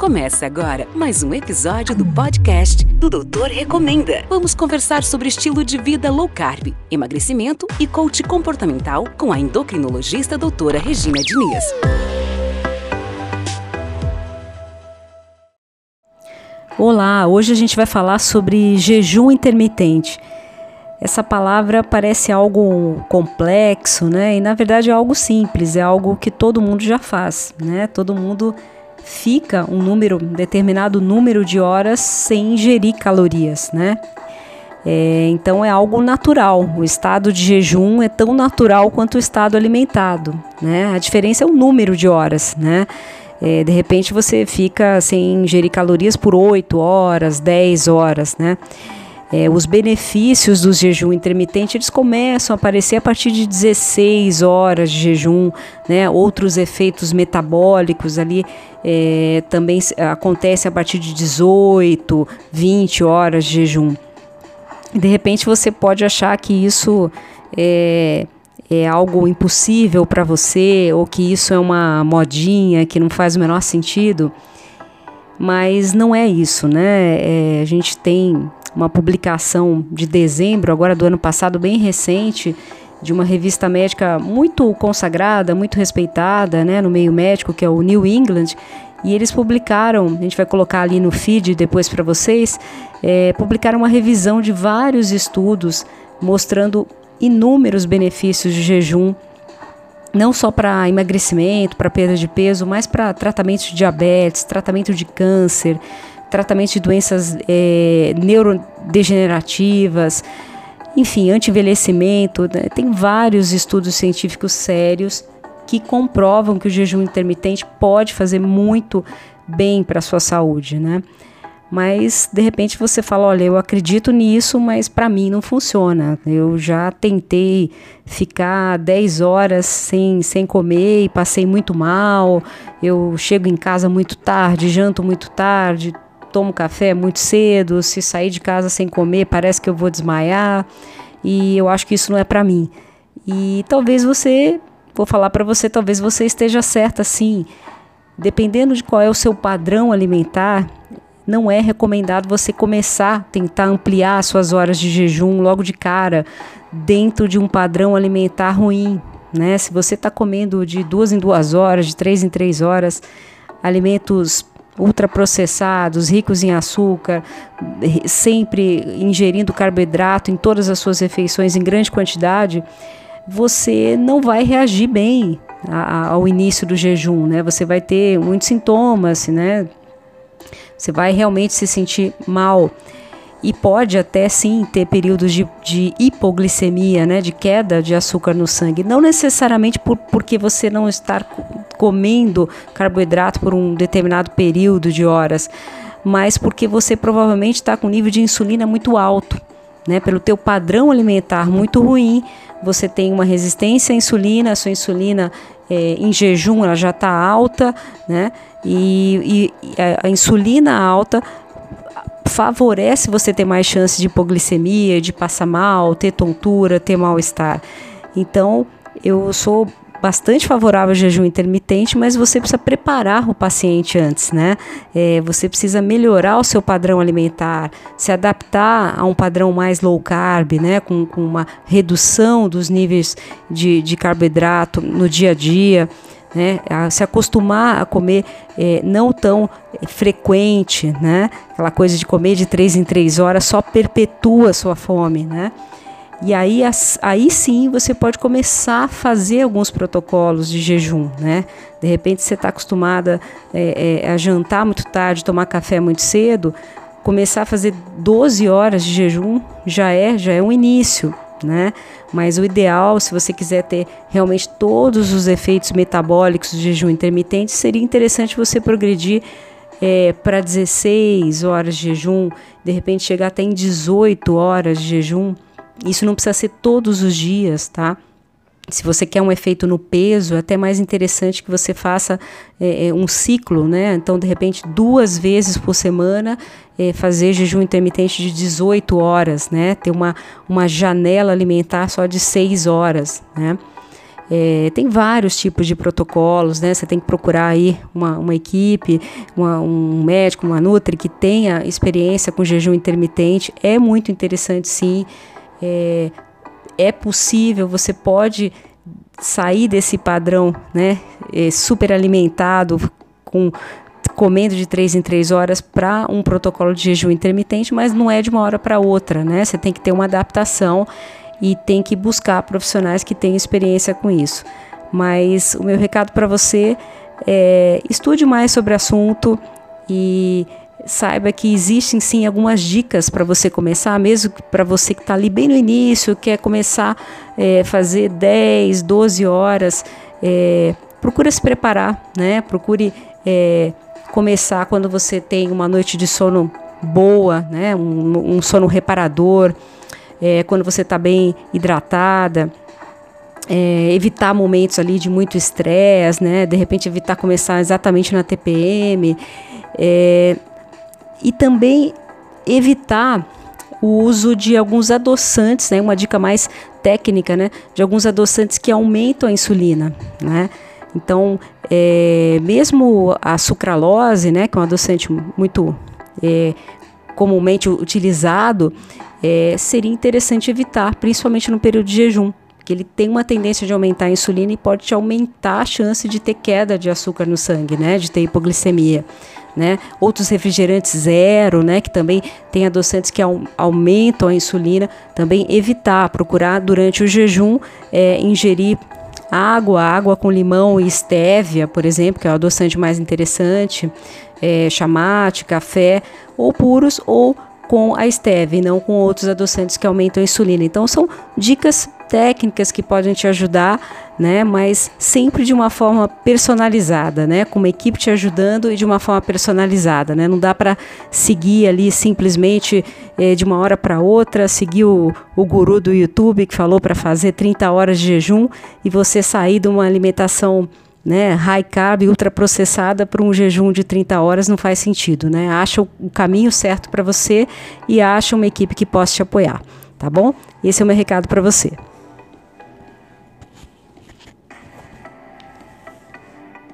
Começa agora mais um episódio do podcast do Doutor Recomenda. Vamos conversar sobre estilo de vida low carb, emagrecimento e coach comportamental com a endocrinologista doutora Regina Diniz. Olá, hoje a gente vai falar sobre jejum intermitente. Essa palavra parece algo complexo, né? E na verdade é algo simples, é algo que todo mundo já faz, né? Todo mundo fica um número, determinado número de horas sem ingerir calorias, né? É, então é algo natural. O estado de jejum é tão natural quanto o estado alimentado, né? A diferença é o número de horas, né? É, de repente você fica sem ingerir calorias por 8 horas, 10 horas, né? É, os benefícios do jejum intermitente eles começam a aparecer a partir de 16 horas de jejum, né? Outros efeitos metabólicos ali é, também acontecem a partir de 18, 20 horas de jejum. De repente você pode achar que isso é, é algo impossível para você ou que isso é uma modinha que não faz o menor sentido, mas não é isso, né? É, a gente tem uma publicação de dezembro, agora do ano passado, bem recente, de uma revista médica muito consagrada, muito respeitada né, no meio médico, que é o New England, e eles publicaram, a gente vai colocar ali no feed depois para vocês, é, publicaram uma revisão de vários estudos mostrando inúmeros benefícios de jejum, não só para emagrecimento, para perda de peso, mas para tratamento de diabetes, tratamento de câncer, tratamento de doenças é, neurodegenerativas, enfim, anti-envelhecimento. Né? Tem vários estudos científicos sérios que comprovam que o jejum intermitente pode fazer muito bem para a sua saúde, né? Mas de repente você fala, olha, eu acredito nisso, mas para mim não funciona. Eu já tentei ficar 10 horas sem, sem comer e passei muito mal. Eu chego em casa muito tarde, janto muito tarde, tomo café muito cedo, se sair de casa sem comer, parece que eu vou desmaiar, e eu acho que isso não é para mim. E talvez você, vou falar para você, talvez você esteja certa sim. Dependendo de qual é o seu padrão alimentar, não é recomendado você começar a tentar ampliar suas horas de jejum logo de cara dentro de um padrão alimentar ruim, né? Se você está comendo de duas em duas horas, de três em três horas, alimentos ultraprocessados, ricos em açúcar, sempre ingerindo carboidrato em todas as suas refeições em grande quantidade, você não vai reagir bem ao início do jejum, né? Você vai ter muitos sintomas, né? Você vai realmente se sentir mal e pode até sim ter períodos de, de, hipoglicemia, né, de queda de açúcar no sangue. Não necessariamente por, porque você não está comendo carboidrato por um determinado período de horas, mas porque você provavelmente está com nível de insulina muito alto, né, pelo teu padrão alimentar muito ruim. Você tem uma resistência à insulina, a sua insulina é, em jejum ela já está alta, né? E, e a insulina alta favorece você ter mais chance de hipoglicemia, de passar mal, ter tontura, ter mal-estar. Então, eu sou bastante favorável ao jejum intermitente, mas você precisa preparar o paciente antes, né? É, você precisa melhorar o seu padrão alimentar, se adaptar a um padrão mais low carb, né? Com, com uma redução dos níveis de, de carboidrato no dia a dia né? A se acostumar a comer é, não tão frequente, né? Aquela coisa de comer de três em três horas só perpetua a sua fome, né? E aí, aí sim você pode começar a fazer alguns protocolos de jejum, né? De repente você está acostumada é, é, a jantar muito tarde, tomar café muito cedo, começar a fazer 12 horas de jejum já é, já é um início, né? Mas o ideal, se você quiser ter realmente todos os efeitos metabólicos do jejum intermitente, seria interessante você progredir é, para 16 horas de jejum, de repente chegar até em 18 horas de jejum. Isso não precisa ser todos os dias, tá? Se você quer um efeito no peso, é até mais interessante que você faça é, é, um ciclo, né? Então, de repente, duas vezes por semana, é, fazer jejum intermitente de 18 horas, né? Ter uma, uma janela alimentar só de 6 horas, né? É, tem vários tipos de protocolos, né? Você tem que procurar aí uma, uma equipe, uma, um médico, uma nutri que tenha experiência com jejum intermitente. É muito interessante, sim. É, é possível, você pode sair desse padrão, né? É, super alimentado, com comendo de três em três horas para um protocolo de jejum intermitente, mas não é de uma hora para outra, né? Você tem que ter uma adaptação e tem que buscar profissionais que tenham experiência com isso. Mas o meu recado para você é estude mais sobre o assunto e saiba que existem sim algumas dicas para você começar, mesmo para você que está ali bem no início, quer começar a é, fazer 10, 12 horas, é, procure se preparar, né? Procure é, começar quando você tem uma noite de sono boa, né? um, um sono reparador, é, quando você está bem hidratada. É, evitar momentos ali de muito estresse, né? De repente evitar começar exatamente na TPM. É, e também evitar o uso de alguns adoçantes, né? Uma dica mais técnica, né? De alguns adoçantes que aumentam a insulina, né? Então, é, mesmo a sucralose, né, que é um adoçante muito é, comumente utilizado, é, seria interessante evitar, principalmente no período de jejum, porque ele tem uma tendência de aumentar a insulina e pode te aumentar a chance de ter queda de açúcar no sangue, né, de ter hipoglicemia. Né? Outros refrigerantes zero, né, que também tem adoçantes que aumentam a insulina, também evitar, procurar durante o jejum é, ingerir água, água com limão e estévia, por exemplo, que é o adoçante mais interessante, é, chamate, café, ou puros ou com a stevia não com outros adoçantes que aumentam a insulina. Então são dicas técnicas que podem te ajudar, né? Mas sempre de uma forma personalizada, né? Com uma equipe te ajudando e de uma forma personalizada, né? Não dá para seguir ali simplesmente é, de uma hora para outra, seguir o, o guru do YouTube que falou para fazer 30 horas de jejum e você sair de uma alimentação né, high carb, ultraprocessada para um jejum de 30 horas não faz sentido, né? Acha o caminho certo para você e acha uma equipe que possa te apoiar, tá bom? Esse é o meu recado para você.